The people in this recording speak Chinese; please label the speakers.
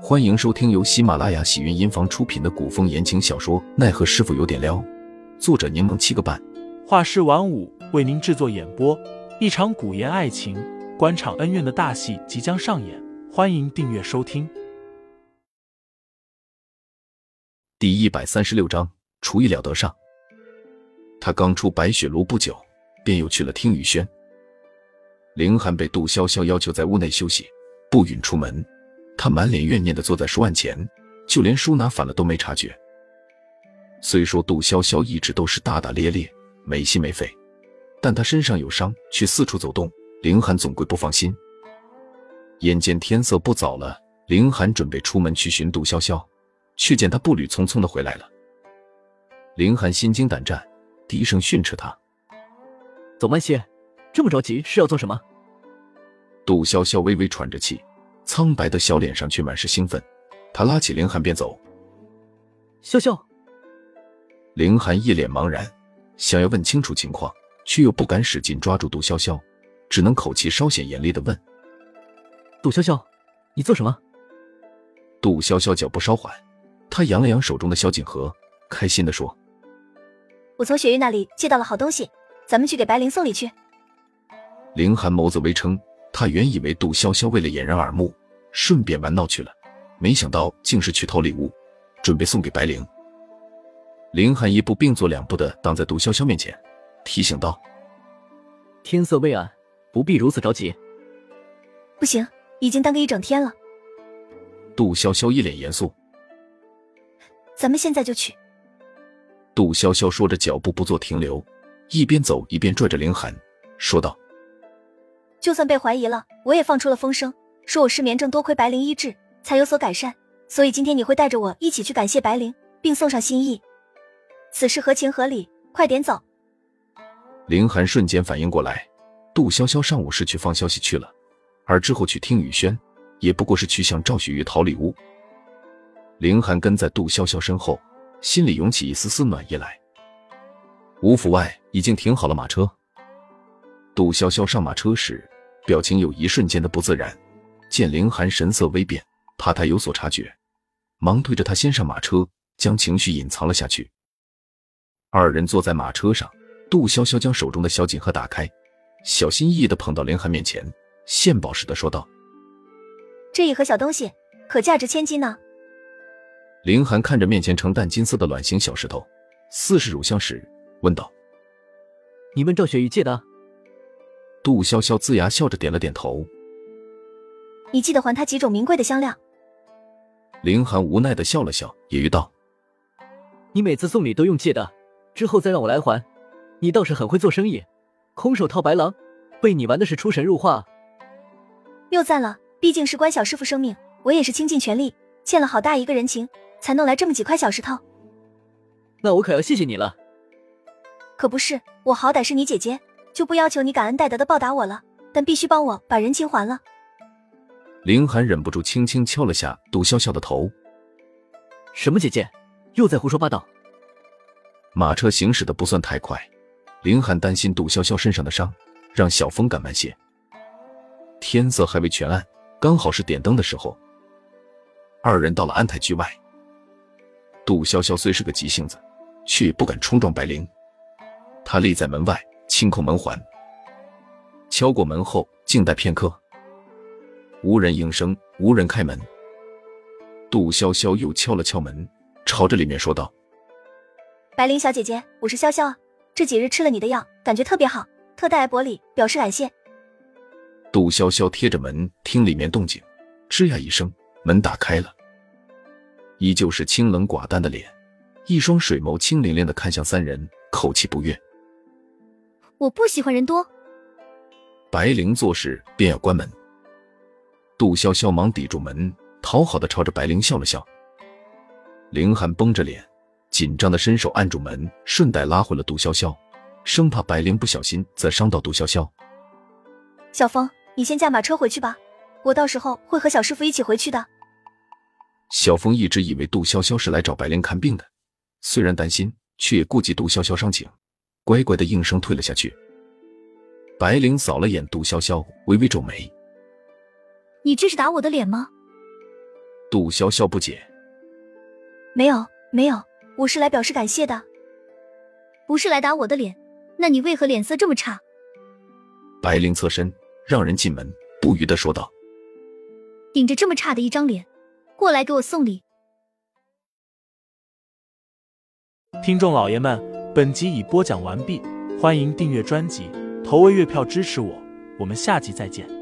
Speaker 1: 欢迎收听由喜马拉雅喜云音房出品的古风言情小说《奈何师傅有点撩》，作者柠檬七个半，
Speaker 2: 画师晚舞为您制作演播。一场古言爱情、官场恩怨的大戏即将上演，欢迎订阅收听。
Speaker 1: 第一百三十六章，厨艺了得上。他刚出白雪炉不久，便又去了听雨轩。凌寒被杜潇潇要求在屋内休息，不允出门。他满脸怨念的坐在书案前，就连书拿反了都没察觉。虽说杜潇潇一直都是大大咧咧、没心没肺，但他身上有伤，却四处走动，凌寒总归不放心。眼见天色不早了，凌寒准备出门去寻杜潇潇，却见他步履匆匆的回来了。凌寒心惊胆战，低声训斥他：“
Speaker 3: 走慢些，这么着急是要做什么？”
Speaker 1: 杜潇潇微微喘着气。苍白的小脸上却满是兴奋，他拉起凌寒便走。
Speaker 3: 潇潇，
Speaker 1: 凌寒一脸茫然，想要问清楚情况，却又不敢使劲抓住杜潇潇，只能口气稍显严厉的问：“
Speaker 3: 杜潇潇，你做什么？”
Speaker 1: 杜潇潇脚步稍缓，他扬了扬手中的小锦盒，开心的说：“
Speaker 4: 我从雪玉那里借到了好东西，咱们去给白灵送礼去。”
Speaker 1: 凌寒眸子微撑。他原以为杜潇潇为了掩人耳目，顺便玩闹去了，没想到竟是去偷礼物，准备送给白灵。林寒一步并作两步的挡在杜潇潇面前，提醒道：“
Speaker 3: 天色未暗，不必如此着急。”
Speaker 4: 不行，已经耽搁一整天了。
Speaker 1: 杜潇潇一脸严肃：“
Speaker 4: 咱们现在就去。”
Speaker 1: 杜潇潇说着，脚步不做停留，一边走一边拽着林寒，说道。
Speaker 4: 就算被怀疑了，我也放出了风声，说我失眠症多亏白灵医治才有所改善，所以今天你会带着我一起去感谢白灵，并送上心意，此事合情合理，快点走。
Speaker 1: 凌寒瞬间反应过来，杜潇潇上午是去放消息去了，而之后去听雨轩，也不过是去向赵雪玉讨礼物。凌寒跟在杜潇潇身后，心里涌起一丝丝暖意来。吴府外已经停好了马车。杜潇潇上马车时，表情有一瞬间的不自然。见凌寒神色微变，怕他有所察觉，忙推着他先上马车，将情绪隐藏了下去。二人坐在马车上，杜潇潇将手中的小锦盒打开，小心翼翼的捧到凌寒面前，献宝似的说道：“
Speaker 4: 这一盒小东西可价值千金呢。”
Speaker 1: 凌寒看着面前呈淡金色的卵形小石头，似是乳香石，问道：“
Speaker 3: 你问赵雪玉借的？”
Speaker 1: 杜潇潇龇牙笑着点了点头。
Speaker 4: 你记得还他几种名贵的香料。
Speaker 1: 林寒无奈的笑了笑，揶揄道：“
Speaker 3: 你每次送礼都用借的，之后再让我来还。你倒是很会做生意，空手套白狼，被你玩的是出神入化。”
Speaker 4: 又赞了，毕竟事关小师傅生命，我也是倾尽全力，欠了好大一个人情，才弄来这么几块小石头。
Speaker 3: 那我可要谢谢你了。
Speaker 4: 可不是，我好歹是你姐姐。就不要求你感恩戴德的报答我了，但必须帮我把人情还了。
Speaker 1: 凌寒忍不住轻轻敲了下杜潇潇的头。
Speaker 3: 什么姐姐，又在胡说八道？
Speaker 1: 马车行驶的不算太快，凌寒担心杜潇潇身上的伤，让小风赶慢些。天色还未全暗，刚好是点灯的时候。二人到了安泰居外。杜潇潇虽是个急性子，却也不敢冲撞白灵，他立在门外。轻叩门环，敲过门后，静待片刻，无人应声，无人开门。杜潇潇又敲了敲门，朝着里面说道：“
Speaker 4: 白灵小姐姐，我是潇潇啊，这几日吃了你的药，感觉特别好，特带来薄礼，表示感谢。”
Speaker 1: 杜潇潇贴着门听里面动静，吱呀一声，门打开了，依旧是清冷寡淡的脸，一双水眸清凌凌的看向三人，口气不悦。
Speaker 4: 我不喜欢人多。
Speaker 1: 白灵做事便要关门，杜潇潇忙抵住门，讨好的朝着白灵笑了笑。凌寒绷着脸，紧张的伸手按住门，顺带拉回了杜潇潇，生怕白灵不小心再伤到杜潇潇。
Speaker 4: 小峰，你先驾马车回去吧，我到时候会和小师傅一起回去的。
Speaker 1: 小峰一直以为杜潇潇是来找白灵看病的，虽然担心，却也顾及杜潇潇伤情。乖乖的应声退了下去。白灵扫了眼杜潇潇，微微皱眉：“
Speaker 4: 你这是打我的脸吗？”
Speaker 1: 杜潇潇不解：“
Speaker 4: 没有，没有，我是来表示感谢的，不是来打我的脸。那你为何脸色这么差？”
Speaker 1: 白灵侧身，让人进门，不语的说道：“
Speaker 4: 顶着这么差的一张脸，过来给我送礼。”
Speaker 2: 听众老爷们，本集已播讲完毕，欢迎订阅专辑，投喂月票支持我，我们下集再见。